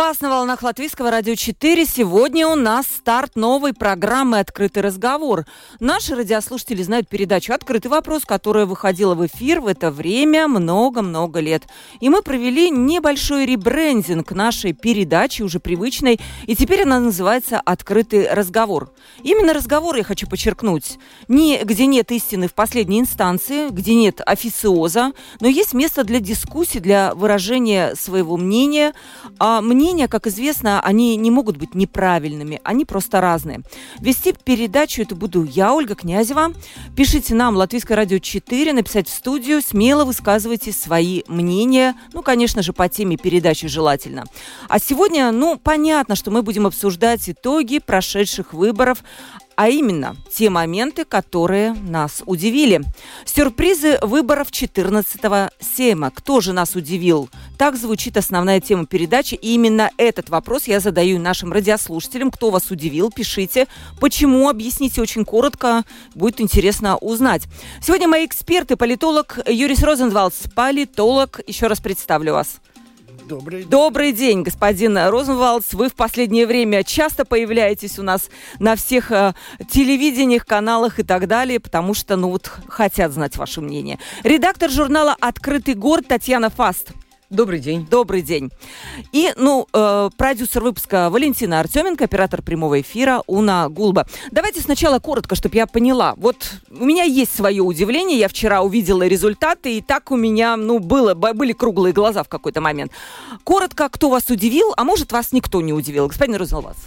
Вас на волнах Латвийского радио 4. Сегодня у нас старт новой программы «Открытый разговор». Наши радиослушатели знают передачу «Открытый вопрос», которая выходила в эфир в это время много-много лет. И мы провели небольшой ребрендинг нашей передачи, уже привычной, и теперь она называется «Открытый разговор». Именно разговор я хочу подчеркнуть. Не где нет истины в последней инстанции, где нет официоза, но есть место для дискуссии, для выражения своего мнения – а мнения, как известно, они не могут быть неправильными, они просто разные. Вести передачу это буду я, Ольга Князева. Пишите нам Латвийское радио 4, написать в студию, смело высказывайте свои мнения, ну, конечно же, по теме передачи желательно. А сегодня, ну, понятно, что мы будем обсуждать итоги прошедших выборов, а именно те моменты, которые нас удивили. Сюрпризы выборов 14-го Сейма. Кто же нас удивил? Так звучит основная тема передачи. И именно этот вопрос я задаю нашим радиослушателям. Кто вас удивил? Пишите. Почему? Объясните очень коротко. Будет интересно узнать. Сегодня мои эксперты, политолог Юрис Розенвалдс, политолог. Еще раз представлю вас. Добрый день. Добрый день, господин Розенвалдс. Вы в последнее время часто появляетесь у нас на всех э, телевидениях, каналах и так далее, потому что, ну вот, хотят знать ваше мнение. Редактор журнала «Открытый город» Татьяна Фаст. Добрый день. Добрый день. И, ну, э, продюсер выпуска Валентина Артеменко, оператор прямого эфира Уна Гулба. Давайте сначала коротко, чтобы я поняла. Вот у меня есть свое удивление. Я вчера увидела результаты, и так у меня, ну, было, были круглые глаза в какой-то момент. Коротко, кто вас удивил, а может, вас никто не удивил? Господин Розенвалдс.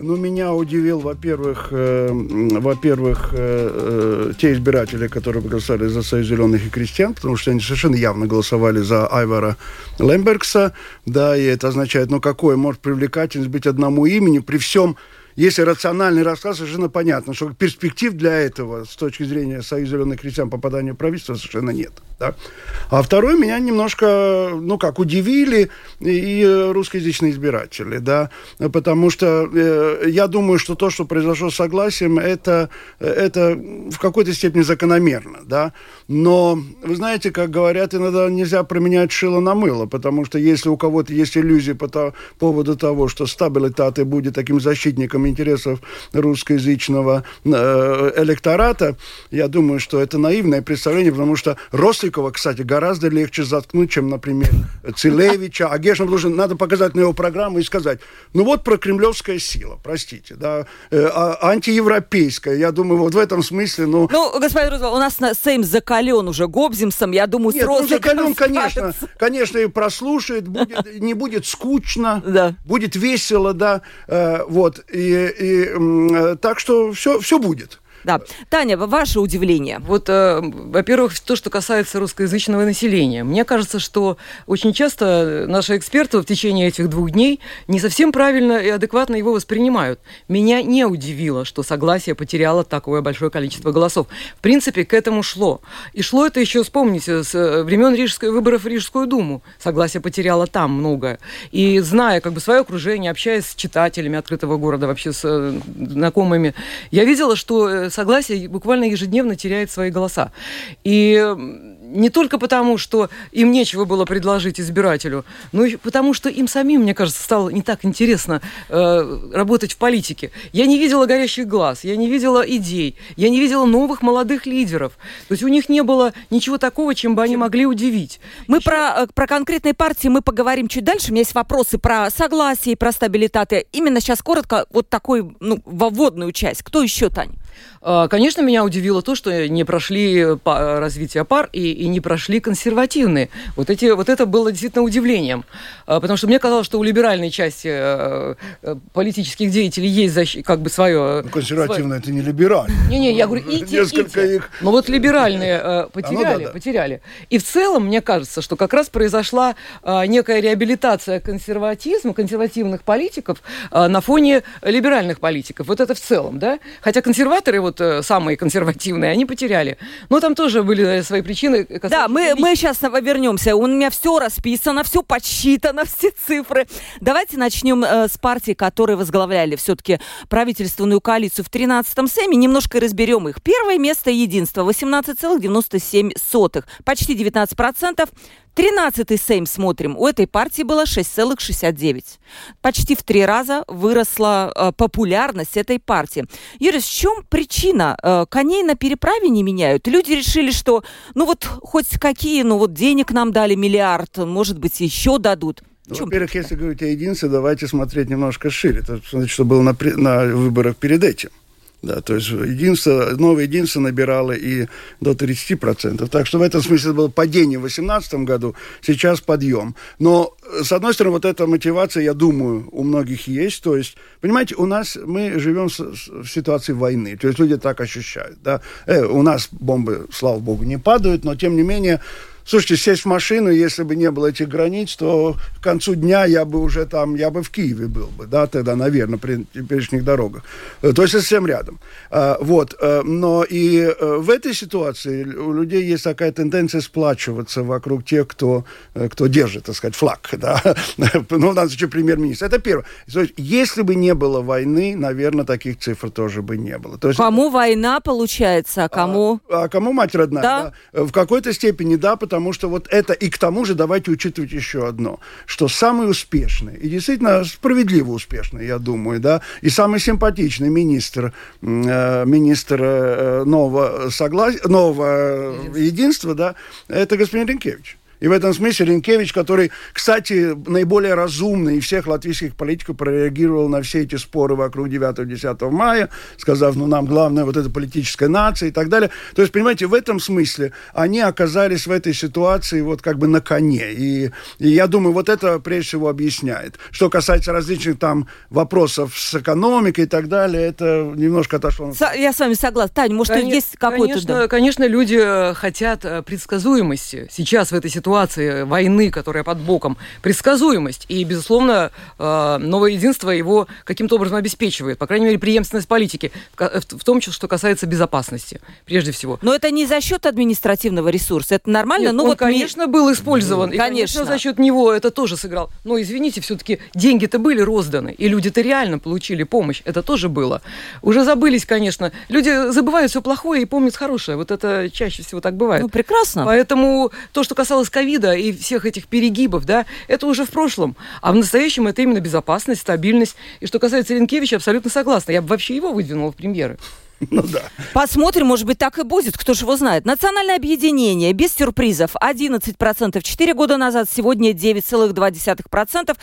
Ну, меня удивил, во-первых, э, во-первых, э, э, те избиратели, которые голосовали за Союз зеленых и крестьян, потому что они совершенно явно голосовали за Айвара Лембергса, да, и это означает, ну, какое может привлекательность быть одному имени при всем если рациональный рассказ, совершенно понятно, что перспектив для этого с точки зрения Союза зеленых крестьян попадания в правительство совершенно нет. Да? А второй меня немножко, ну как, удивили и русскоязычные избиратели, да, потому что э, я думаю, что то, что произошло с согласием, это, это в какой-то степени закономерно, да, но, вы знаете, как говорят, иногда нельзя променять шило на мыло, потому что если у кого-то есть иллюзии по, то, поводу того, что стабилитаты будет таким защитником интересов русскоязычного э, электората, я думаю, что это наивное представление, потому что Росликова, кстати, гораздо легче заткнуть, чем, например, Целевича. А Гешна должен, надо показать на его программу и сказать, ну вот про кремлевская сила, простите, да, э, а, антиевропейская. Я думаю, вот в этом смысле, ну... Ну, господин Рузвельт, у нас на Сейм закален уже Гобзимсом, я думаю, Нет, с ну, закален, конечно, конечно, и прослушает, будет, не будет скучно, да. будет весело, да, э, вот, и и, э, так что все, все будет. Да. Таня, ваше удивление? Вот, э, во-первых, то, что касается русскоязычного населения. Мне кажется, что очень часто наши эксперты в течение этих двух дней не совсем правильно и адекватно его воспринимают. Меня не удивило, что согласие потеряло такое большое количество голосов. В принципе, к этому шло. И шло это еще, вспомните, с э, времен Рижской, выборов в Рижскую думу. Согласие потеряло там многое. И зная как бы свое окружение, общаясь с читателями открытого города, вообще с э, знакомыми, я видела, что согласие буквально ежедневно теряет свои голоса. И не только потому, что им нечего было предложить избирателю, но и потому, что им самим, мне кажется, стало не так интересно э, работать в политике. Я не видела горящих глаз, я не видела идей, я не видела новых молодых лидеров. То есть у них не было ничего такого, чем бы они могли удивить. Мы Еще... про, э, про конкретные партии мы поговорим чуть дальше. У меня есть вопросы про согласие про стабилитаты. Именно сейчас коротко вот такой, ну, вводную часть. Кто еще, Тань? А, конечно, меня удивило то, что не прошли развитие пар и, и не прошли консервативные. Вот, эти, вот это было действительно удивлением. А, потому что мне казалось, что у либеральной части политических деятелей есть защ... как бы свое... Ну, консервативное свое... это не либеральное. Не-не, я говорю, и те, Несколько и те. их... Но вот либеральные потеряли, а, ну, да, да. потеряли. И в целом, мне кажется, что как раз произошла некая реабилитация консерватизма, консервативных политиков на фоне либеральных политиков. Вот это в целом, да? Хотя консерваторы вот э, самые консервативные, они потеряли. Но там тоже были свои причины. Да, мы, мы сейчас вернемся. У меня все расписано, все подсчитано, все цифры. Давайте начнем э, с партии, которые возглавляли все-таки правительственную коалицию в 13-м Сейме. Немножко разберем их. Первое место единства 18,97. Почти 19 процентов. 13-й Сейм смотрим. У этой партии было 6,69. Почти в три раза выросла э, популярность этой партии. Юрий, в чем причина? Э, коней на переправе не меняют? Люди решили, что ну вот хоть какие, ну вот денег нам дали миллиард, может быть, еще дадут. Во-первых, если говорить о единстве, давайте смотреть немножко шире. Это значит, что было на, на выборах перед этим. Да, то есть единство, новое единство набирало и до 30%. Так что в этом смысле было падение в 2018 году, сейчас подъем. Но, с одной стороны, вот эта мотивация, я думаю, у многих есть. То есть, понимаете, у нас, мы живем в ситуации войны. То есть люди так ощущают. Да? Э, у нас бомбы, слава богу, не падают, но тем не менее Слушайте, сесть в машину, если бы не было этих границ, то к концу дня я бы уже там, я бы в Киеве был бы, да, тогда, наверное, при теперешних дорогах. Э, то есть совсем рядом. А, вот. Э, но и э, в этой ситуации у людей есть такая тенденция сплачиваться вокруг тех, кто, кто держит, так сказать, флаг, да. Ну, у нас еще премьер-министр. Это первое. То есть, если бы не было войны, наверное, таких цифр тоже бы не было. То есть, кому война получается, а кому... А, а кому мать родная, да? да? В какой-то степени, да, потому потому что вот это, и к тому же давайте учитывать еще одно, что самый успешный, и действительно справедливо успешный, я думаю, да, и самый симпатичный министр, э, министр э, нового, согласия, нового единства, да, это господин Ренкевич. И в этом смысле Ренкевич, который, кстати, наиболее разумный из всех латвийских политиков, прореагировал на все эти споры вокруг 9-10 мая, сказав, ну, нам главное вот эта политическая нация и так далее. То есть, понимаете, в этом смысле они оказались в этой ситуации вот как бы на коне. И, и я думаю, вот это прежде всего объясняет. Что касается различных там вопросов с экономикой и так далее, это немножко отошло. Я с вами согласна. Таня, может, конечно, есть какой-то... Конечно, да? конечно, люди хотят э, предсказуемости сейчас в этой ситуации ситуации войны, которая под боком, предсказуемость. И, безусловно, э, новое единство его каким-то образом обеспечивает, по крайней мере, преемственность политики, в том, что касается безопасности, прежде всего. Но это не за счет административного ресурса, это нормально? Нет, ну, он, вот конечно, ми... был использован. Конечно. И, конечно, за счет него это тоже сыграл. Но, извините, все-таки деньги-то были розданы, и люди-то реально получили помощь. Это тоже было. Уже забылись, конечно. Люди забывают все плохое и помнят хорошее. Вот это чаще всего так бывает. Ну, прекрасно. Поэтому то, что касалось ковида и всех этих перегибов, да, это уже в прошлом. А в настоящем это именно безопасность, стабильность. И что касается Ренкевича, абсолютно согласна. Я бы вообще его выдвинула в премьеры. Ну да. Посмотрим, может быть, так и будет, кто же его знает. Национальное объединение без сюрпризов 11% 4 года назад, сегодня 9,2%.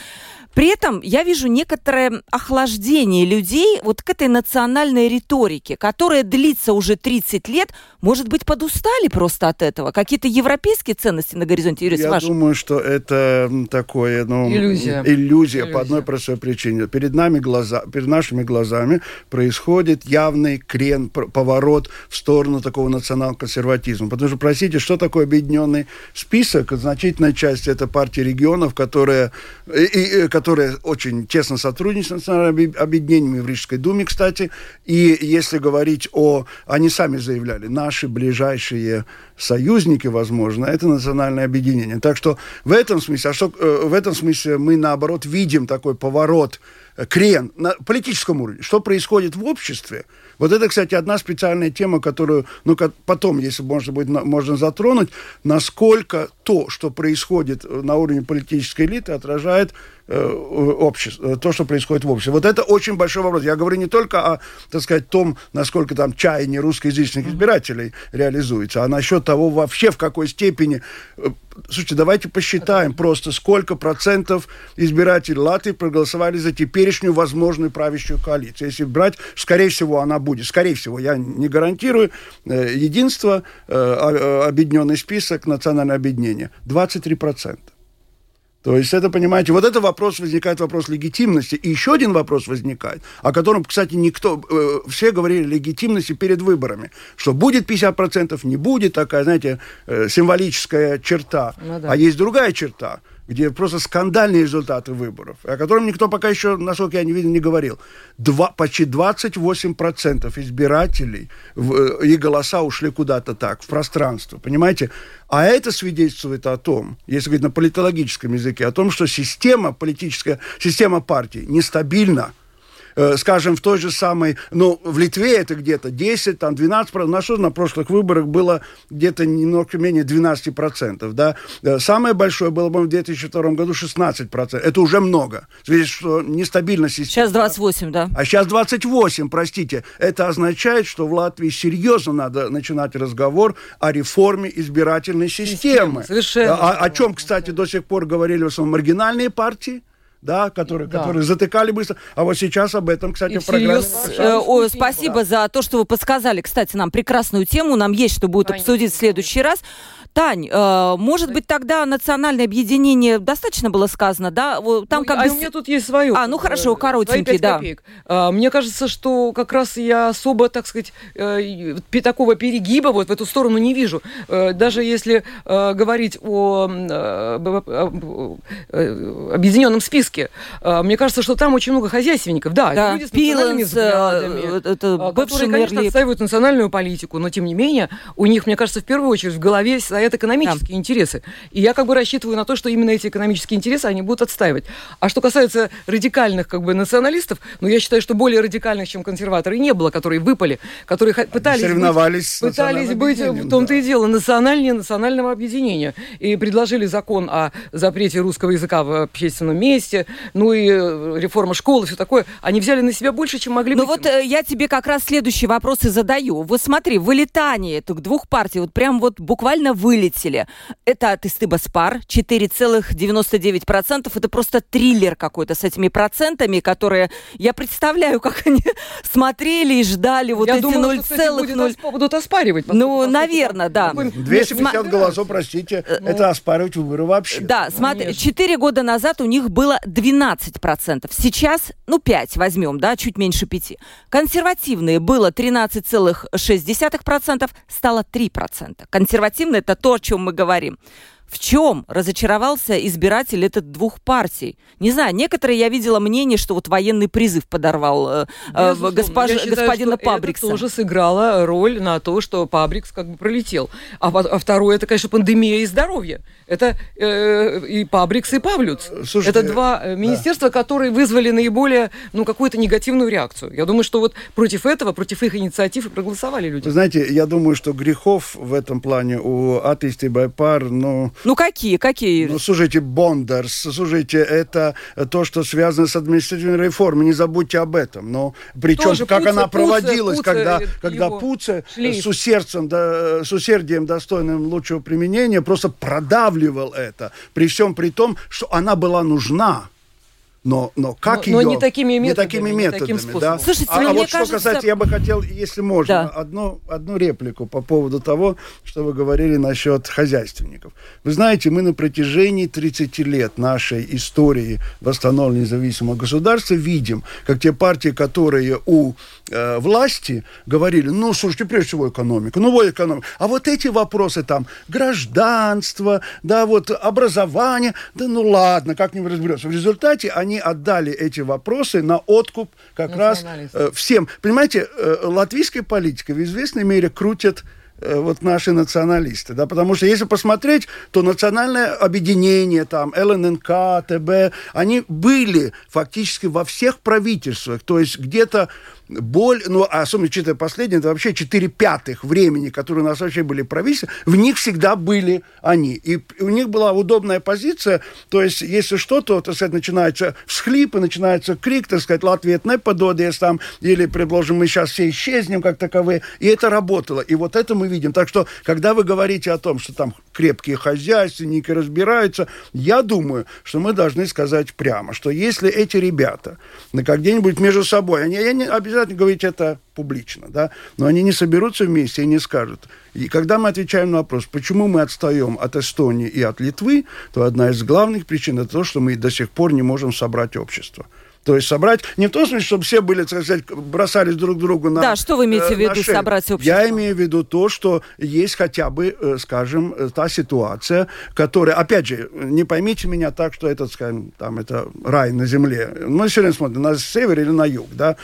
При этом я вижу некоторое охлаждение людей вот к этой национальной риторике, которая длится уже 30 лет. Может быть, подустали просто от этого? Какие-то европейские ценности на горизонте, Юрий, Я ваш? думаю, что это такое, ну... Иллюзия. Иллюзия, иллюзия. по одной простой причине. Перед, нами глаза, перед нашими глазами происходит явный крен, поворот в сторону такого национал-консерватизма. Потому что, простите, что такое объединенный список? Значительная часть это партии регионов, которая, и, и, которая очень тесно сотрудничает с национальными объединениями в Рижской думе, кстати. И если говорить о... Они сами заявляли, наши ближайшие союзники, возможно, это национальное объединение. Так что в этом смысле, а что, э, в этом смысле мы, наоборот, видим такой поворот, крен на политическом уровне. Что происходит в обществе – вот это, кстати, одна специальная тема, которую, ну, потом, если можно будет, можно затронуть, насколько то, что происходит на уровне политической элиты, отражает э, общество, то, что происходит в обществе. Вот это очень большой вопрос. Я говорю не только о, так сказать, том, насколько там чаяние русскоязычных избирателей реализуется, а насчет того вообще, в какой степени э, Слушайте, давайте посчитаем просто, сколько процентов избирателей Латвии проголосовали за теперешнюю возможную правящую коалицию. Если брать, скорее всего, она будет. Скорее всего, я не гарантирую. Э, единство, э, э, объединенный список, национальное объединение. 23 процента. То есть это, понимаете, вот это вопрос, возникает вопрос легитимности. И еще один вопрос возникает, о котором, кстати, никто, э, все говорили легитимности перед выборами, что будет 50%, не будет, такая, знаете, э, символическая черта. Ну, да. А есть другая черта – где просто скандальные результаты выборов, о котором никто пока еще, насколько я не видел, не говорил. Два, почти 28% избирателей в, э, и голоса ушли куда-то так, в пространство, понимаете? А это свидетельствует о том, если говорить на политологическом языке, о том, что система политическая, система партий нестабильна, скажем, в той же самой, ну, в Литве это где-то 10, там 12, у нас на прошлых выборах было где-то немного менее 12 процентов, да. Э, самое большое было, по в 2002 году 16 процентов. Это уже много. Видишь, что нестабильность системы. Сейчас 28, да. А сейчас 28, простите. Это означает, что в Латвии серьезно надо начинать разговор о реформе избирательной системы. Система, совершенно. О, о чем, кстати, до сих пор говорили в основном маргинальные партии, да, которые, да. которые затыкали быстро. А вот сейчас об этом, кстати, И в программе... Э, о, спасибо да. за то, что вы подсказали, кстати, нам прекрасную тему. Нам есть что будет Конечно. обсудить в следующий раз. Тань, э, может быть, тогда национальное объединение достаточно было сказано, да? Там ну, как а бы... у меня тут есть свое. А, ну хорошо, э, коротенький, да. Копеек. А, мне кажется, что как раз я особо, так сказать, э, такого перегиба вот в эту сторону не вижу. Э, даже если э, говорить о объединенном списке, э, мне кажется, что там очень много хозяйственников. Да, да. люди с национальными э, взглядами, это которые, конечно, отстаивают национальную политику, но тем не менее у них, мне кажется, в первую очередь в голове стоят экономические да. интересы. И я как бы рассчитываю на то, что именно эти экономические интересы они будут отстаивать. А что касается радикальных как бы националистов, ну я считаю, что более радикальных, чем консерваторы, не было, которые выпали, которые пытались соревновались быть, пытались быть в том-то да. и дело национальнее национального объединения и предложили закон о запрете русского языка в общественном месте, ну и э, реформа школы, все такое. Они взяли на себя больше, чем могли. Ну вот э, я тебе как раз следующий вопрос и задаю. Вот смотри, вылетание этих двух партий, вот прям вот буквально вы вылетели. Это от Истыба Спар, 4,99%. Это просто триллер какой-то с этими процентами, которые... Я представляю, как они смотрели и ждали вот я эти думала, 0,0... Что, будут оспаривать. Ну, наверное, да. 250 голосов, простите, ну, это оспаривать выборы вообще. Да, смотри, 4 года назад у них было 12%. Сейчас, ну, 5 возьмем, да, чуть меньше 5. Консервативные было 13,6%, стало 3%. Консервативные это то, о чем мы говорим. В чем разочаровался избиратель этот двух партий? Не знаю, некоторые я видела мнение, что вот военный призыв подорвал э, э госпож... считаю, господина Пабрикса. Это тоже сыграло роль на то, что Пабрикс как бы пролетел. А, а второе, это, конечно, пандемия и здоровье. Это э, и Пабрикс, и Павлюц. Слушайте, это два э, министерства, да. которые вызвали наиболее, ну, какую-то негативную реакцию. Я думаю, что вот против этого, против их инициатив и проголосовали люди. Вы знаете, я думаю, что грехов в этом плане у атеисты Байпар, ну... Ну, какие? Какие? Ну, слушайте, Бондарс, слушайте, это то, что связано с административной реформой, не забудьте об этом. Но причем, Тоже как Пуце, она проводилась, Пуце, когда, Пуце когда Пуце с усердцем, да, с усердием достойным лучшего применения просто продавливал это. При всем при том, что она была нужна но, но как но, ее... Но не такими методами. Не такими методами, не таким да. Слушайте, а, а вот кажется... что касается, я бы хотел, если можно, да. одну, одну реплику по поводу того, что вы говорили насчет хозяйственников. Вы знаете, мы на протяжении 30 лет нашей истории восстановления независимого государства видим, как те партии, которые у э, власти говорили, ну, слушайте, прежде всего экономика, ну, вот экономика. А вот эти вопросы там, гражданство, да, вот образование, да ну ладно, как-нибудь разберемся. В результате они они отдали эти вопросы на откуп как раз э, всем. Понимаете, э, латвийская политика в известной мере крутит э, вот наши националисты, да, потому что если посмотреть, то национальное объединение, там, ЛННК, ТБ, они были фактически во всех правительствах, то есть где-то боль, ну, а особенно учитывая последнее, это вообще 4 пятых времени, которые у нас вообще были правительства, в них всегда были они. И у них была удобная позиция, то есть, если что, то, так сказать, начинается всхлипы, начинается крик, так сказать, Латвия не пододес там, или, предложим, мы сейчас все исчезнем как таковые, и это работало. И вот это мы видим. Так что, когда вы говорите о том, что там крепкие хозяйственники разбираются, я думаю, что мы должны сказать прямо, что если эти ребята, где-нибудь между собой, они, они обязательно обязательно говорить это публично, да, но они не соберутся вместе и не скажут. И когда мы отвечаем на вопрос, почему мы отстаем от Эстонии и от Литвы, то одна из главных причин это то, что мы до сих пор не можем собрать общество. То есть собрать, не в том смысле, чтобы все были, так сказать, бросались друг другу на Да, что вы имеете в виду собрать общество? Я имею в виду то, что есть хотя бы, скажем, та ситуация, которая, опять же, не поймите меня так, что это, скажем, там, это рай на земле. Мы все время смотрим, на север или на юг, да.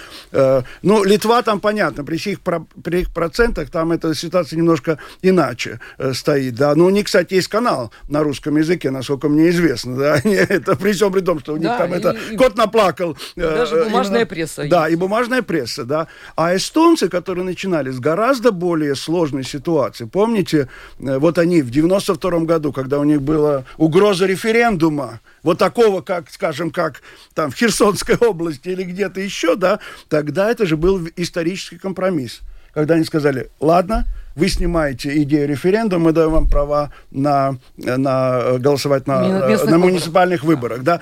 Ну, Литва там, понятно, при их, при их процентах там эта ситуация немножко иначе стоит, да. Но у них, кстати, есть канал на русском языке, насколько мне известно, да. Это при всем при том, что у них да, там и, это и, кот наплакал. Даже бумажная именно, пресса. Да, есть. и бумажная пресса, да. А эстонцы, которые начинали с гораздо более сложной ситуации, помните, вот они в 92 году, когда у них была угроза референдума, вот такого, как, скажем, как там в Херсонской области или где-то еще, да, тогда это же был исторический компромисс. Когда они сказали, ладно, вы снимаете идею референдума, мы даем вам права на, на голосовать на, на муниципальных выборах. Да?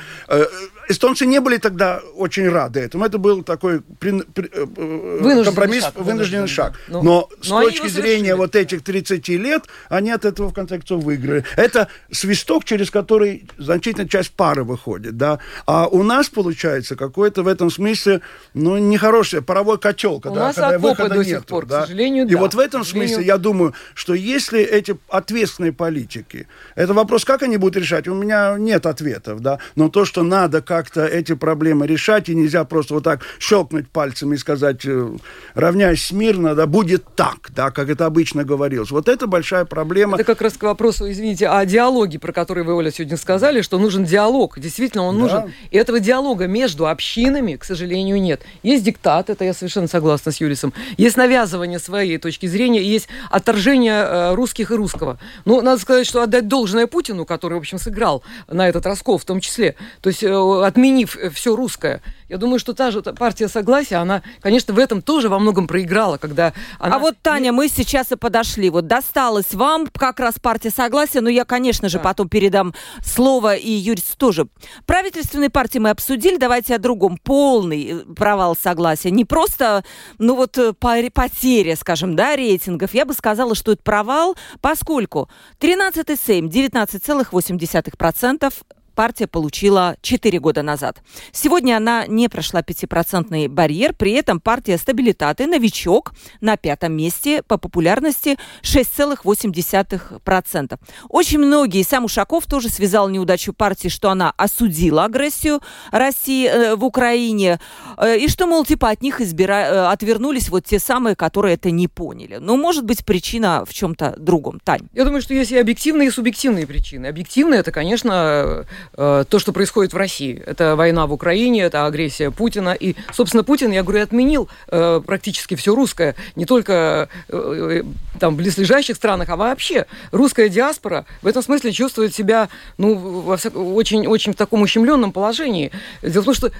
Эстонцы не были тогда очень рады этому. Это был такой при, при, э, э, вынужденный компромисс, шаг, вынужденный шаг. Но, но, но с точки зрения вот этих 30 лет, они от этого в конце концов выиграли. Это свисток, через который значительная часть пары выходит. Да? А у нас получается какой-то в этом смысле ну, нехороший паровой котел, когда, у нас когда выхода до сих нету, пор, да? к сожалению, И да. вот в этом смысле я думаю, что если эти ответственные политики, это вопрос, как они будут решать, у меня нет ответов, да, но то, что надо как как-то эти проблемы решать, и нельзя просто вот так щелкнуть пальцами и сказать, э, равняясь смирно, да, будет так, да, как это обычно говорилось. Вот это большая проблема. Это как раз к вопросу, извините, о диалоге, про который вы, Оля, сегодня сказали, что нужен диалог. Действительно, он да. нужен. И этого диалога между общинами, к сожалению, нет. Есть диктат, это я совершенно согласна с Юрисом. Есть навязывание своей точки зрения, есть отторжение э, русских и русского. Ну, надо сказать, что отдать должное Путину, который, в общем, сыграл на этот раскол в том числе. То есть э, отменив э, все русское. Я думаю, что та же партия согласия, она, конечно, в этом тоже во многом проиграла, когда она... А вот, Таня, мы сейчас и подошли. Вот досталось вам как раз партия согласия, но я, конечно же, да. потом передам слово и Юрис тоже. Правительственные партии мы обсудили, давайте о другом. Полный э, провал согласия. Не просто, ну вот, э, потеря, скажем, да, рейтингов. Я бы сказала, что это провал, поскольку 13-й Сейм 19,8% партия получила 4 года назад. Сегодня она не прошла 5% барьер, при этом партия «Стабилитаты» новичок на пятом месте по популярности 6,8%. Очень многие, сам Ушаков тоже связал неудачу партии, что она осудила агрессию России э, в Украине, э, и что, мол, типа от них избира... Э, отвернулись вот те самые, которые это не поняли. Но может быть причина в чем-то другом. Тань. Я думаю, что есть и объективные, и субъективные причины. Объективные это, конечно, то, что происходит в России. Это война в Украине, это агрессия Путина. И, собственно, Путин, я говорю, отменил э, практически все русское, не только э, там, в близлежащих странах, а вообще. Русская диаспора в этом смысле чувствует себя ну, во всяк... очень, очень в таком ущемленном положении. Дело в том, что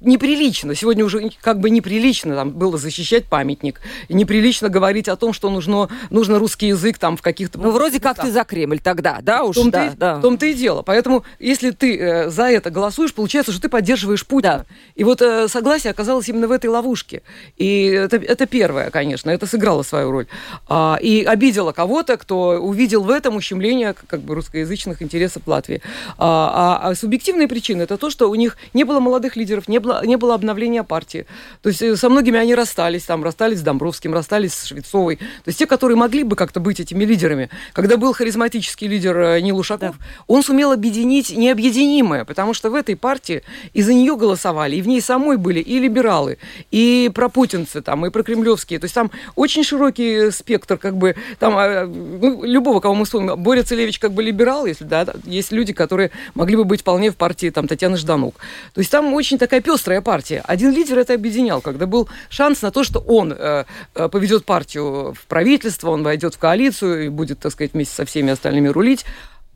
неприлично, сегодня уже как бы неприлично там, было защищать памятник, неприлично говорить о том, что нужно, нужно русский язык там в каких-то... Ну, вроде как ты за Кремль тогда, да, уж, в да, да. В том-то и дело. Поэтому, если ты э, за это голосуешь, получается, что ты поддерживаешь Путина. Да. И вот э, согласие оказалось именно в этой ловушке. И это, это первое, конечно, это сыграло свою роль. А, и обидело кого-то, кто увидел в этом ущемление как бы русскоязычных интересов Латвии. А, а, а субъективные причины это то, что у них не было молодых лидеров, не было, не было обновления партии. То есть э, со многими они расстались, там расстались с Домбровским, расстались с Швецовой. То есть те, которые могли бы как-то быть этими лидерами. Когда был харизматический лидер э, Нил Ушаков, да. он сумел объединить не необъединимая, потому что в этой партии из-за нее голосовали, и в ней самой были и либералы, и пропутинцы там, и прокремлевские. То есть там очень широкий спектр, как бы, там, а, ну, любого, кого мы вспомним. Боря Целевич как бы либерал, если, да, есть люди, которые могли бы быть вполне в партии, там, Татьяны Жданук. То есть там очень такая пестрая партия. Один лидер это объединял, когда был шанс на то, что он э, э поведет партию в правительство, он войдет в коалицию и будет, так сказать, вместе со всеми остальными рулить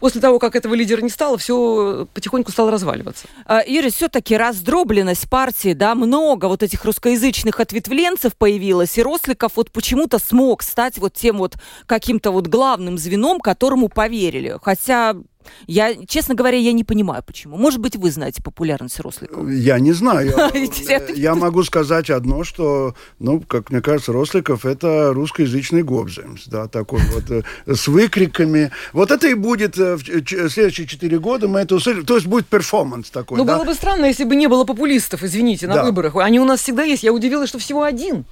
после того, как этого лидера не стало, все потихоньку стало разваливаться. А, Юрий, все-таки раздробленность партии, да, много вот этих русскоязычных ответвленцев появилось, и Росликов вот почему-то смог стать вот тем вот каким-то вот главным звеном, которому поверили. Хотя Я, честно говоря, я не понимаю, почему. Может быть, вы знаете популярность Росликова? Я не знаю. Я могу сказать одно, что, ну, как мне кажется, Росликов это русскоязычный Гобземс, да, такой вот э, с выкриками. Вот это и будет э, в следующие четыре года мы это услышим. То есть будет перформанс такой. Ну, было бы странно, если бы не было популистов, извините, на выборах. Они у нас всегда есть. Я удивилась, что всего один.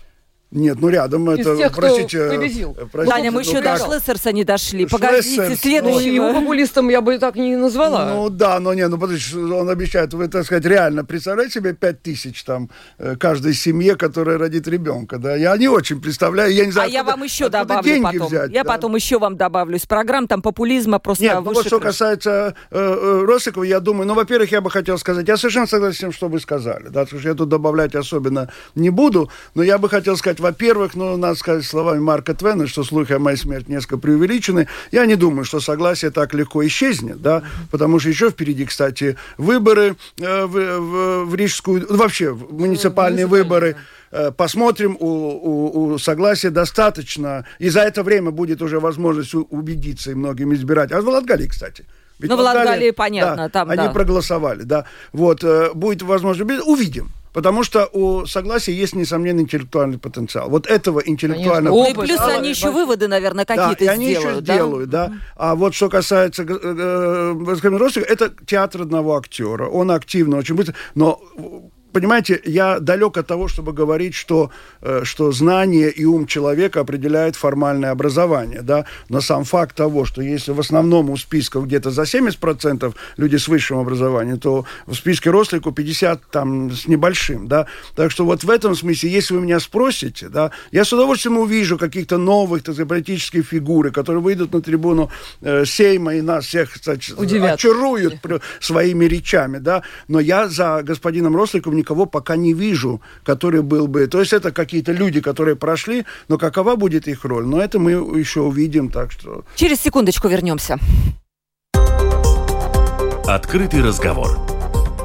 Нет, ну рядом Из это, тех, простите, кто победил. Э, простите, Таня, мы ну, еще как? до Шлессерса не дошли. Погодите, Шлессерс, Ну, следующего. его популистом я бы так не назвала. Ну да, но не, ну подождите, он обещает, вы, так сказать, реально представляете себе пять тысяч там э, каждой семье, которая родит ребенка, да? Я не очень представляю, я не А знаю, я откуда- вам еще добавлю деньги потом. взять, я да? потом еще вам добавлю. Из программ там популизма просто Нет, ну вот выше что крыши. касается э, э, Росикова, я думаю, ну, во-первых, я бы хотел сказать, я совершенно согласен с тем, что вы сказали, да, потому что я тут добавлять особенно не буду, но я бы хотел сказать, во-первых, ну, надо сказать словами Марка Твена, что слухи о моей смерти несколько преувеличены. Я не думаю, что согласие так легко исчезнет, да, потому что еще впереди, кстати, выборы э, в, в, в Рижскую, ну, вообще, в муниципальные выборы. Э, Посмотрим, у, у, у согласия достаточно, и за это время будет уже возможность убедиться и многим избирать. А в Латгалии, кстати. Ведь Ну, в Латгалии понятно, да, там, они да. проголосовали, да. Вот, э, будет возможность, увидим. Потому что у согласия есть, несомненно, интеллектуальный потенциал. Вот этого интеллектуального Конечно. Ну и плюс да, они еще выводы, наверное, да, какие-то и они сделают. еще да? сделают, да. А вот что касается э, э, это театр одного актера. Он активно, очень быстро. Но Понимаете, я далек от того, чтобы говорить, что, э, что знание и ум человека определяет формальное образование, да, но сам факт того, что если в основном у списков где-то за 70% люди с высшим образованием, то в списке Рослику 50 там с небольшим, да, так что вот в этом смысле, если вы меня спросите, да, я с удовольствием увижу каких-то новых, так сказать, политических фигуры, которые выйдут на трибуну э, Сейма и нас всех, кстати, Удивят. очаруют своими речами, да, но я за господином Росликом никого пока не вижу, который был бы, то есть это какие-то люди, которые прошли, но какова будет их роль, но это мы еще увидим, так что... Через секундочку вернемся. Открытый разговор.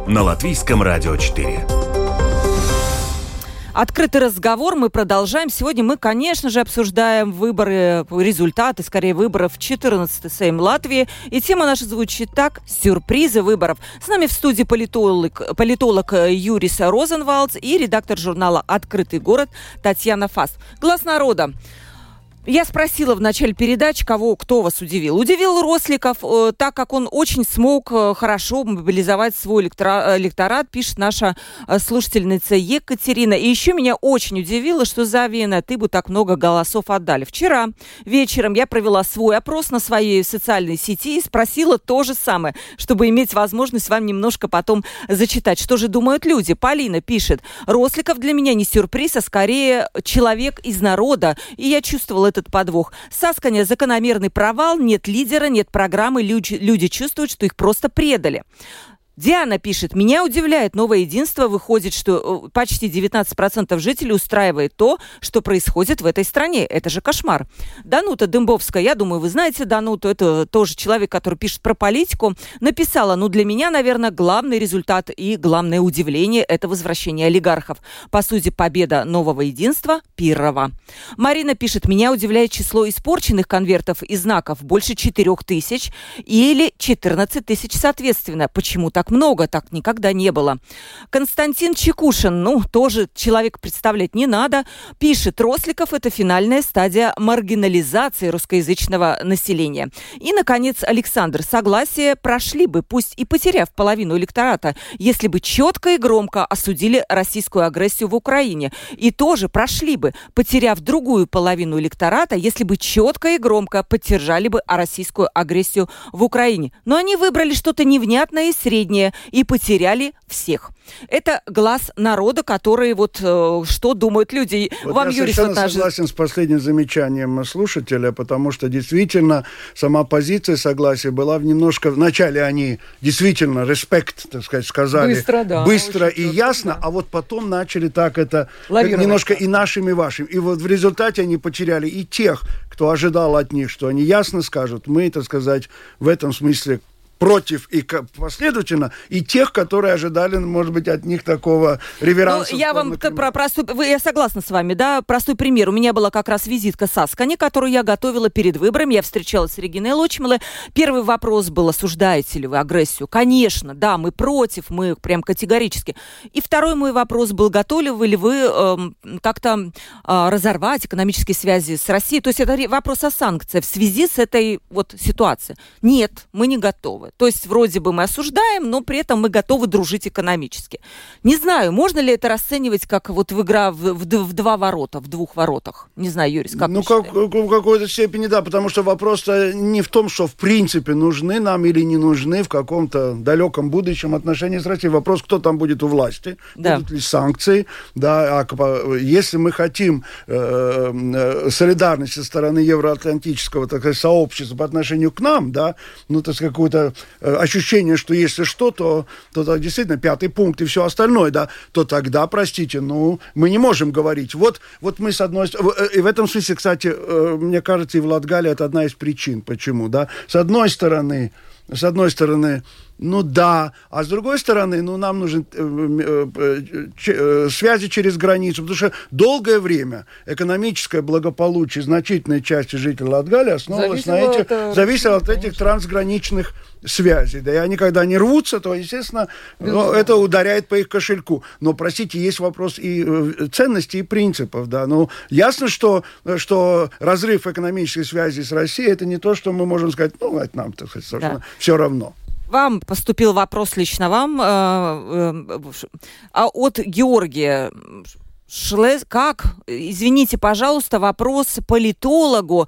На Латвийском радио 4. Открытый разговор мы продолжаем. Сегодня мы, конечно же, обсуждаем выборы, результаты, скорее, выборов 14 Сейм Латвии. И тема наша звучит так «Сюрпризы выборов». С нами в студии политолог, политолог Юрис Розенвалдс и редактор журнала «Открытый город» Татьяна Фаст. Глаз народа. Я спросила в начале передачи, кого, кто вас удивил. Удивил Росликов, э, так как он очень смог э, хорошо мобилизовать свой электора- электорат, пишет наша э, слушательница Екатерина. И еще меня очень удивило, что за Вена ты бы так много голосов отдали. Вчера вечером я провела свой опрос на своей социальной сети и спросила то же самое, чтобы иметь возможность вам немножко потом зачитать, что же думают люди. Полина пишет, Росликов для меня не сюрприз, а скорее человек из народа, и я чувствовала этот подвох. Сасканя – закономерный провал, нет лидера, нет программы, люди, люди чувствуют, что их просто предали. Диана пишет, меня удивляет новое единство. Выходит, что э, почти 19% жителей устраивает то, что происходит в этой стране. Это же кошмар. Данута Дымбовская, я думаю, вы знаете Дануту, это тоже человек, который пишет про политику, написала, ну для меня, наверное, главный результат и главное удивление – это возвращение олигархов. По сути, победа нового единства Пирова. Марина пишет, меня удивляет число испорченных конвертов и знаков больше 4 тысяч или 14 тысяч соответственно. Почему так много? Так никогда не было. Константин Чекушин, ну, тоже человек представлять не надо, пишет, Росликов – это финальная стадия маргинализации русскоязычного населения. И, наконец, Александр, согласие прошли бы, пусть и потеряв половину электората, если бы четко и громко осудили российскую агрессию в Украине. И тоже прошли бы, потеряв другую половину электората, если бы четко и громко поддержали бы российскую агрессию в Украине. Но они выбрали что-то невнятное и среднее и потеряли всех. Это глаз народа, который вот э, что думают люди. Вот Вам, я Юрий, совершенно вот наш- согласен с последним замечанием слушателя, потому что действительно сама позиция согласия была в немножко... Вначале они действительно респект, так сказать, сказали Быстро, да, быстро и четко, ясно, да. а вот потом начали так это Лавировать. немножко и нашим, и вашим. И вот в результате они потеряли и тех, кто ожидал от них, что они ясно скажут. Мы, так сказать, в этом смысле против и последовательно, и тех, которые ожидали, может быть, от них такого реверанса. Ну, я вам про простой, я согласна с вами, да, простой пример. У меня была как раз визитка Саскани, которую я готовила перед выборами. Я встречалась с Региной Лочмалой. Первый вопрос был, осуждаете ли вы агрессию? Конечно, да, мы против, мы прям категорически. И второй мой вопрос был, готовы ли вы э, как-то э, разорвать экономические связи с Россией? То есть это вопрос о санкциях в связи с этой вот ситуацией. Нет, мы не готовы. То есть вроде бы мы осуждаем, но при этом мы готовы дружить экономически. Не знаю, можно ли это расценивать как вот в игра в, в, в два ворота, в двух воротах? Не знаю, Юрис, как Ну, как, в какой-то степени, да, потому что вопрос-то не в том, что в принципе нужны нам или не нужны в каком-то далеком будущем отношении с Россией. Вопрос, кто там будет у власти, да. будут ли санкции, да, а если мы хотим э, э, солидарности со стороны евроатлантического так сказать, сообщества по отношению к нам, да, ну, то есть какое-то э, ощущение, что если что, то, то, то действительно пятый пункт и все остальное, да, то тогда, простите, ну, мы не можем говорить. Вот, вот мы с одной стороны, э, и в этом смысле, кстати, э, мне кажется, и в Латгалии это одна из причин, почему, да. С одной стороны, с одной стороны, ну да, а с другой стороны, ну нам нужны э, э, э, связи через границу, потому что долгое время экономическое благополучие значительной части жителей Латгалии основывалось на этих, от, зависело от этих трансграничных связей. Да и они когда не рвутся, то, естественно, ну, это ударяет по их кошельку. Но, простите, есть вопрос и ценностей, и принципов. Да. Ну, ясно, что, что разрыв экономической связи с Россией, это не то, что мы можем сказать, ну, это нам, так сказать, да. Все равно вам поступил вопрос лично вам э, э, а от Георгия. Шлес... Как? Извините, пожалуйста, вопрос политологу.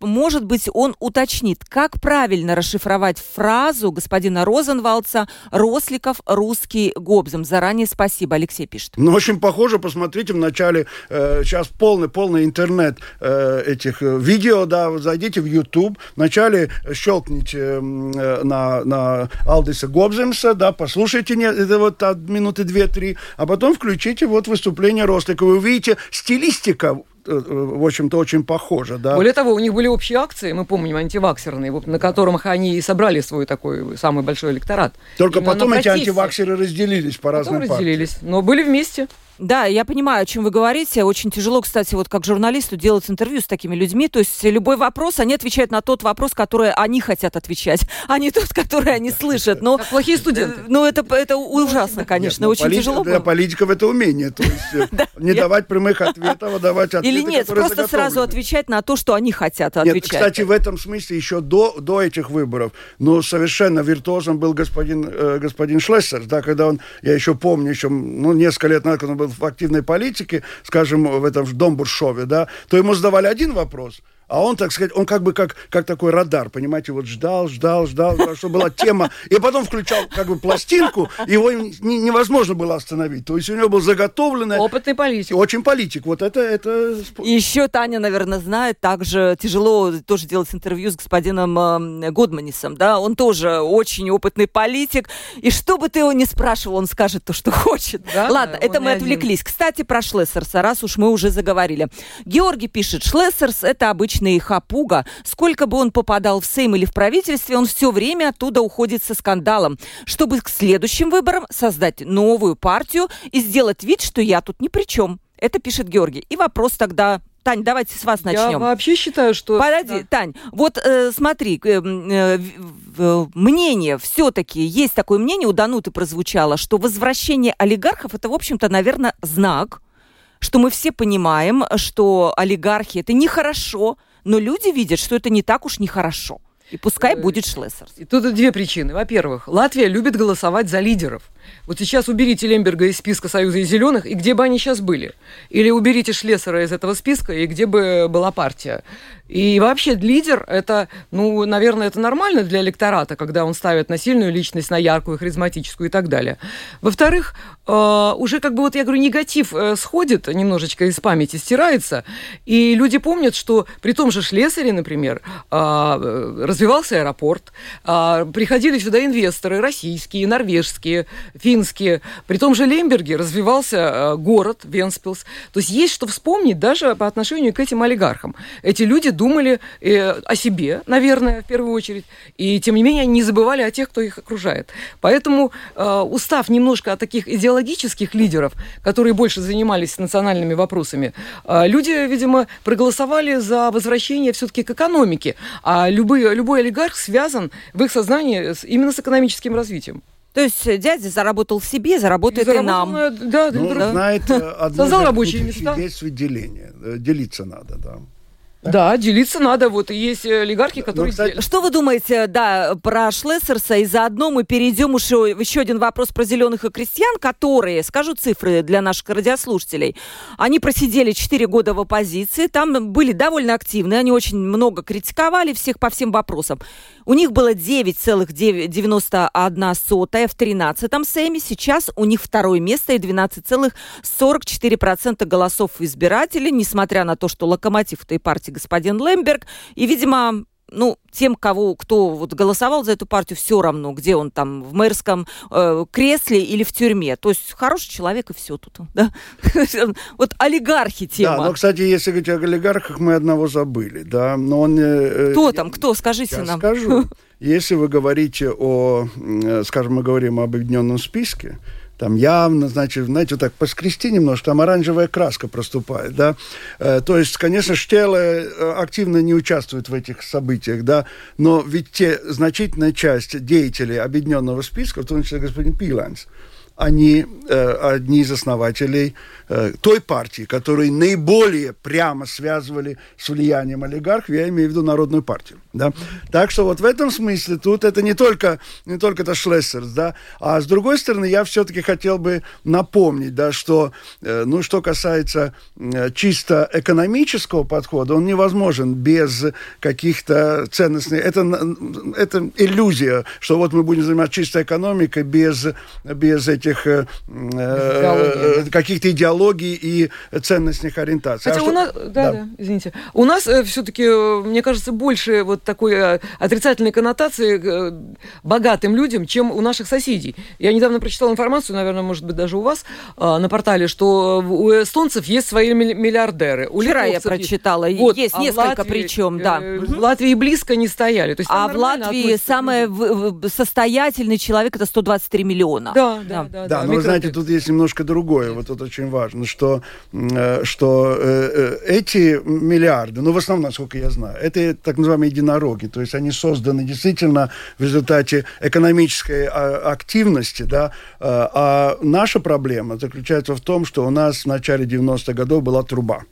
Может быть, он уточнит, как правильно расшифровать фразу господина Розенвалца «Росликов русский гобзом». Заранее спасибо, Алексей пишет. Ну, очень похоже, посмотрите в начале, э, сейчас полный, полный интернет э, этих э, видео, да, зайдите в YouTube, вначале щелкните э, на, на Алдиса Гобземса, да, послушайте не, это вот от минуты две-три, а потом включите вот выступление Рослика. Вы увидите стилистика э, в общем-то, очень похожа, да. Более того, у них были общие акции, мы помним, антиваксерные, на которых они и собрали свой такой самый большой электорат. Только Именно потом эти антиваксеры разделились по потом разным разделились, но были вместе. Да, я понимаю, о чем вы говорите. Очень тяжело, кстати, вот как журналисту делать интервью с такими людьми. То есть любой вопрос, они отвечают на тот вопрос, который они хотят отвечать, а не тот, который они слышат. Но, как плохие студенты. Ну, это, это ужасно, конечно, Нет, очень полит... тяжело. Для политиков это умение. То есть э, не давать прямых ответов, а давать ответы, Или нет, просто сразу отвечать на то, что они хотят отвечать. кстати, в этом смысле еще до, до этих выборов, ну, совершенно виртуозом был господин, э, господин Шлессер, да, когда он, я еще помню, еще, ну, несколько лет назад, когда он был в активной политике, скажем, в этом в Домбуршове, да, то ему задавали один вопрос – а он, так сказать, он как бы как, как такой радар, понимаете, вот ждал, ждал, ждал, что была тема, и потом включал как бы пластинку, его не, невозможно было остановить. То есть у него был заготовленный... Опытный политик. Очень политик. Вот это... это... еще Таня, наверное, знает, также тяжело тоже делать интервью с господином э, Годманисом, да, он тоже очень опытный политик, и что бы ты его ни спрашивал, он скажет то, что хочет. Да, Ладно, это мы отвлеклись. Один. Кстати, про Шлессерса, раз уж мы уже заговорили. Георгий пишет, Шлессерс это обычный обычный хапуга. Сколько бы он попадал в Сейм или в правительстве, он все время оттуда уходит со скандалом, чтобы к следующим выборам создать новую партию и сделать вид, что я тут ни при чем. Это пишет Георгий. И вопрос тогда Тань, давайте с вас начнем. Я вообще считаю, что... Подожди, да. Тань, вот э, смотри, э, э, э, мнение, все-таки есть такое мнение, у Дануты прозвучало, что возвращение олигархов, это, в общем-то, наверное, знак, что мы все понимаем, что олигархи это нехорошо, но люди видят, что это не так уж нехорошо. И пускай э, будет Шлессерс. И тут две причины. Во-первых, Латвия любит голосовать за лидеров. Вот сейчас уберите Лемберга из списка Союза и Зеленых, и где бы они сейчас были? Или уберите Шлессера из этого списка, и где бы была партия? И вообще лидер – это, ну, наверное, это нормально для электората, когда он ставит на сильную личность, на яркую, харизматическую и так далее. Во-вторых, э, уже как бы вот, я говорю, негатив э, сходит немножечко из памяти, стирается, и люди помнят, что при том же Шлессере, например, э, развивался аэропорт, приходили сюда инвесторы российские, норвежские, финские. При том же Лемберге развивался э, город Венспилс. То есть есть что вспомнить даже по отношению к этим олигархам. Эти люди думали э, о себе, наверное, в первую очередь, и тем не менее не забывали о тех, кто их окружает. Поэтому, э, устав немножко от таких идеологических лидеров, которые больше занимались национальными вопросами, э, люди, видимо, проголосовали за возвращение все-таки к экономике, а любой, любой олигарх связан в их сознании с, именно с экономическим развитием. То есть дядя заработал себе, заработает и, и нам. На, да, ну, да. знаете, одно Создал рабочие места. Есть деление. Делиться надо, да. Да, делиться надо. Вот и есть э, олигархи, ну, которые... кстати... Что вы думаете, да, про Шлессерса? И заодно мы перейдем в еще один вопрос про зеленых и крестьян, которые, скажу цифры для наших радиослушателей, они просидели 4 года в оппозиции, там были довольно активны, они очень много критиковали всех по всем вопросам. У них было 9,91 в 13-м Сейме, сейчас у них второе место и 12,44% голосов избирателей, несмотря на то, что локомотив этой партии господин Лемберг. И, видимо, ну, тем, кого, кто вот голосовал за эту партию, все равно, где он там, в мэрском э, кресле или в тюрьме. То есть хороший человек и все тут. Да? вот олигархи тема. Да, но, кстати, если говорить о олигархах, мы одного забыли. Да? Но он, э, кто там, кто? Скажите нам. скажу. Если вы говорите о, э, скажем, мы говорим об объединенном списке, там явно, значит, знаете, вот так поскрести немножко, там оранжевая краска проступает, да. Э, то есть, конечно, Штеле э, активно не участвует в этих событиях, да, но ведь те значительная часть деятелей объединенного списка, в том числе господин Пиланс, они э, одни из основателей э, той партии, которые наиболее прямо связывали с влиянием олигархов, я имею в виду Народную партию. Да? Так что вот в этом смысле тут это не только, не только это Шлессерс, да, а с другой стороны я все-таки хотел бы напомнить, да, что, э, ну, что касается э, чисто экономического подхода, он невозможен без каких-то ценностных... Это, это иллюзия, что вот мы будем заниматься чисто экономикой без, без этих этих э, э, каких-то идеологий и ценностных ориентаций. Хотя а у что... нас, да, да. да, извините, у нас э, все-таки, э, мне кажется, больше вот такой э, отрицательной коннотации э, богатым людям, чем у наших соседей. Я недавно прочитала информацию, наверное, может быть, даже у вас э, на портале, что у эстонцев есть свои миллиардеры. У Вчера я прочитала, вот, есть а несколько Латвии, причем, да. Э, в Латвии близко не стояли. То есть а в Латвии самый состоятельный человек это 123 миллиона. Да, да. Да, да, но вы знаете, тут есть немножко другое, вот это очень важно, что, что эти миллиарды, ну, в основном, насколько я знаю, это так называемые единороги, то есть они созданы действительно в результате экономической а, активности, да, а наша проблема заключается в том, что у нас в начале 90-х годов была труба.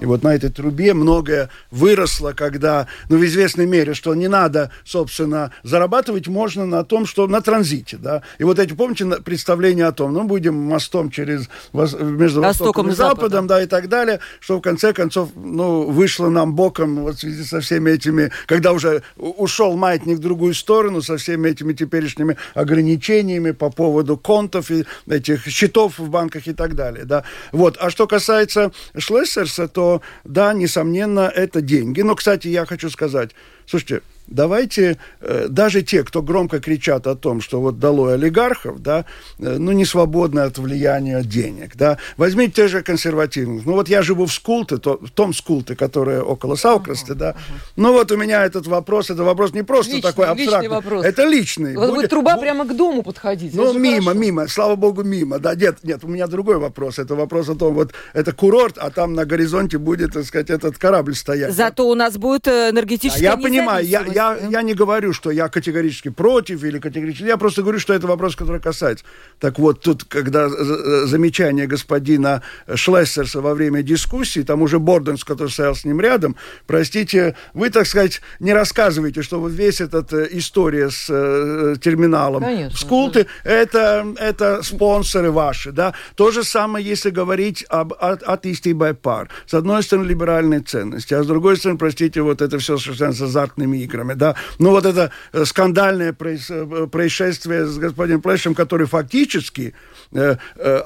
И вот на этой трубе многое выросло, когда, ну, в известной мере, что не надо, собственно, зарабатывать можно на том, что на транзите, да. И вот эти, помните, представления о том, ну, будем мостом через, между Востоком, Востоком и Западом, да, и так далее, что в конце концов, ну, вышло нам боком вот в связи со всеми этими, когда уже ушел маятник в другую сторону, со всеми этими теперешними ограничениями по поводу контов и этих счетов в банках и так далее, да. Вот. А что касается Шлессерса, то да, несомненно, это деньги. Но, кстати, я хочу сказать, слушайте, давайте э, даже те, кто громко кричат о том, что вот долой олигархов, да, э, ну, не свободны от влияния денег, да, возьмите те же консервативных. Ну, вот я живу в Скулте, то, в том Скулте, которое около Саукрасты, uh-huh, да, uh-huh. ну, вот у меня этот вопрос, это вопрос не просто личный, такой абстрактный. вопрос. Это личный. Вот будет труба будет... прямо к дому подходить. Ну, мимо, хорошо. мимо, слава богу, мимо, да, нет, нет, у меня другой вопрос, это вопрос о том, вот это курорт, а там на горизонте будет, так сказать, этот корабль стоять. Зато у нас будет энергетическая да, Я понимаю, я, я, я не говорю, что я категорически против или категорически... Я просто говорю, что это вопрос, который касается. Так вот, тут, когда замечание господина Шлессерса во время дискуссии, там уже Борденс, который стоял с ним рядом, простите, вы, так сказать, не рассказываете, что вот весь этот э, история с э, терминалом Конечно, Скулты, да. это, это спонсоры ваши, да. То же самое, если говорить об атеисте и байпар. С одной стороны, либеральные ценности, а с другой стороны, простите, вот это все совершенно с азартными играми, да. Ну, вот это э, скандальное э, происшествие с господином Плешем, который фактически э,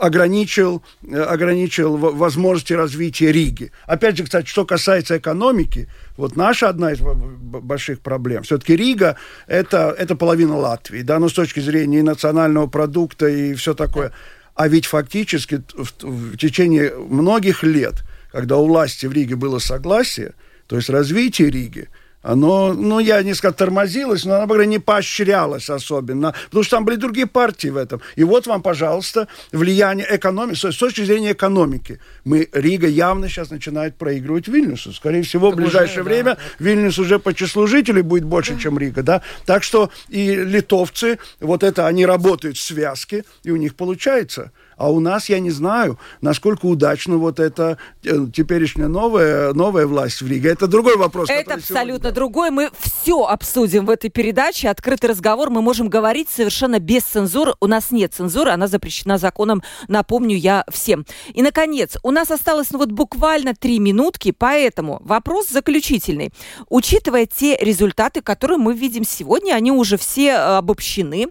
ограничил, ограничил возможности развития Риги. Опять же, кстати, что касается экономики, вот наша одна из больших проблем. Все-таки Рига это, это половина Латвии, да, но с точки зрения и национального продукта и все такое. А ведь фактически в, в течение многих лет, когда у власти в Риге было согласие, То есть развитие Риги – оно, ну, я не сказал, тормозилось, но оно, по крайней мере, не поощрялось особенно, потому что там были другие партии в этом. И вот вам, пожалуйста, влияние экономики, с точки зрения экономики. Мы, Рига явно сейчас начинает проигрывать Вильнюсу. Скорее всего, Это в ближайшее уже, время да. Вильнюс уже по числу жителей будет больше, чем Рига, да. Так что и литовцы, вот это, они работают в связке, и у них получается. А у нас, я не знаю, насколько удачно вот эта э, теперешняя новая, новая власть в Риге. Это другой вопрос. Это абсолютно сегодня... другой. Мы все обсудим в этой передаче. Открытый разговор. Мы можем говорить совершенно без цензуры. У нас нет цензуры, она запрещена законом, напомню я всем. И, наконец, у нас осталось ну вот буквально три минутки, поэтому вопрос заключительный. Учитывая те результаты, которые мы видим сегодня, они уже все э, обобщены.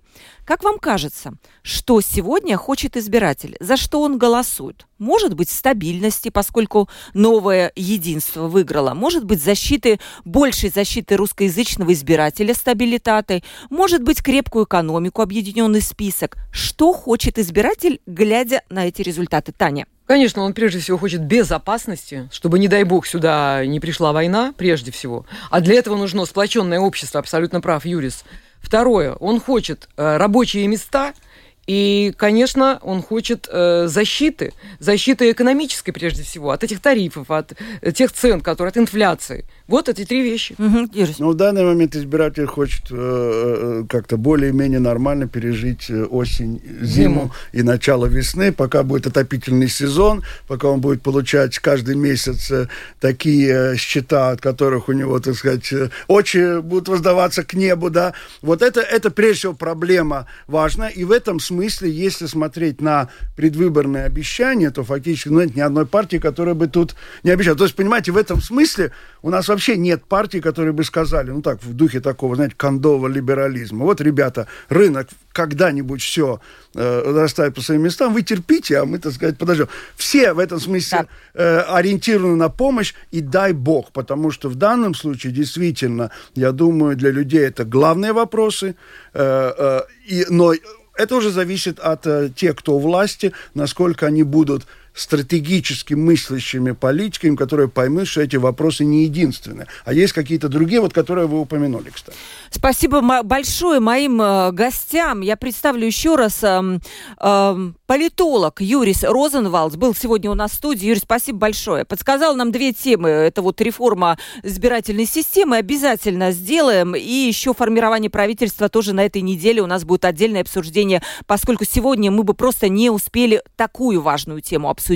Как вам кажется, что сегодня хочет избиратель? За что он голосует? Может быть, стабильности, поскольку новое единство выиграло. Может быть, защиты, большей защиты русскоязычного избирателя стабилитаты. Может быть, крепкую экономику, объединенный список. Что хочет избиратель, глядя на эти результаты? Таня. Конечно, он прежде всего хочет безопасности, чтобы, не дай бог, сюда не пришла война, прежде всего. А для этого нужно сплоченное общество, абсолютно прав Юрис. Второе, он хочет э, рабочие места – и, конечно, он хочет э, защиты, защиты экономической прежде всего, от этих тарифов, от э, тех цен, которые от инфляции. Вот эти три вещи. Угу, ну, в данный момент избиратель хочет э, э, как-то более-менее нормально пережить э, осень, зиму, зиму и начало весны, пока будет отопительный сезон, пока он будет получать каждый месяц э, такие счета, от которых у него, так сказать, очи будут воздаваться к небу, да. Вот это, это прежде всего проблема важная, и в этом смысле смысле, если смотреть на предвыборные обещания, то фактически ну, нет ни одной партии, которая бы тут не обещала. То есть, понимаете, в этом смысле у нас вообще нет партии, которые бы сказали, ну так, в духе такого, знаете, кондового либерализма. Вот, ребята, рынок когда-нибудь все э, расставит по своим местам, вы терпите, а мы, так сказать, подождем. Все в этом смысле э, ориентированы на помощь, и дай бог, потому что в данном случае действительно, я думаю, для людей это главные вопросы, э, э, и, но это уже зависит от э, тех, кто у власти, насколько они будут стратегически мыслящими политиками, которые поймут, что эти вопросы не единственные. А есть какие-то другие, вот которые вы упомянули, кстати. Спасибо большое моим э, гостям. Я представлю еще раз э, э, политолог Юрис Розенвалдс был сегодня у нас в студии. Юрий, спасибо большое. Подсказал нам две темы. Это вот реформа избирательной системы. Обязательно сделаем. И еще формирование правительства тоже на этой неделе у нас будет отдельное обсуждение, поскольку сегодня мы бы просто не успели такую важную тему обсудить.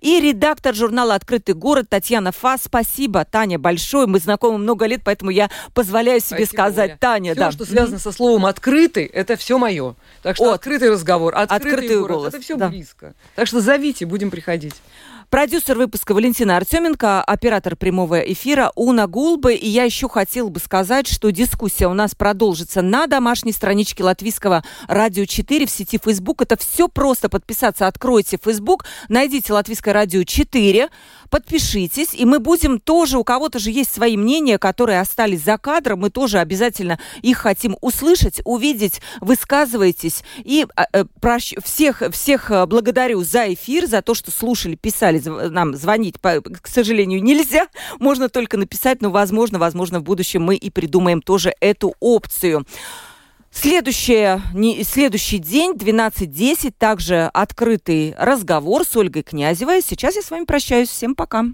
И редактор журнала «Открытый город» Татьяна Фас. Спасибо, Таня, большое. Мы знакомы много лет, поэтому я позволяю себе спасибо, сказать сказать, Таня, все, да. что связано со словом открытый, это все мое. Так что От. открытый разговор, открытый, открытый город, голос. это все да. близко. Так что зовите, будем приходить. Продюсер выпуска Валентина Артеменко, оператор прямого эфира Уна Гулбы. И я еще хотела бы сказать, что дискуссия у нас продолжится на домашней страничке Латвийского радио 4 в сети Facebook. Это все просто подписаться. Откройте Facebook, найдите Латвийское радио 4, подпишитесь, и мы будем тоже, у кого-то же есть свои мнения, которые остались за кадром, мы тоже обязательно их хотим услышать, увидеть, высказывайтесь. И э, прощ... всех, всех э, благодарю за эфир, за то, что слушали, писали нам звонить, по, к сожалению, нельзя. Можно только написать, но, возможно, возможно, в будущем мы и придумаем тоже эту опцию. Следующее, не, следующий день, 12.10, также открытый разговор с Ольгой Князевой. Сейчас я с вами прощаюсь. Всем пока.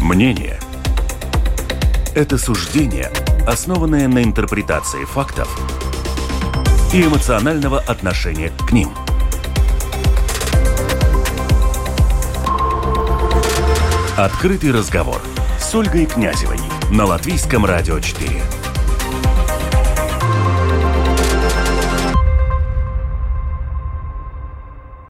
Мнение – это суждение, основанное на интерпретации фактов и эмоционального отношения к ним – Открытый разговор с Ольгой Князевой на Латвийском радио 4.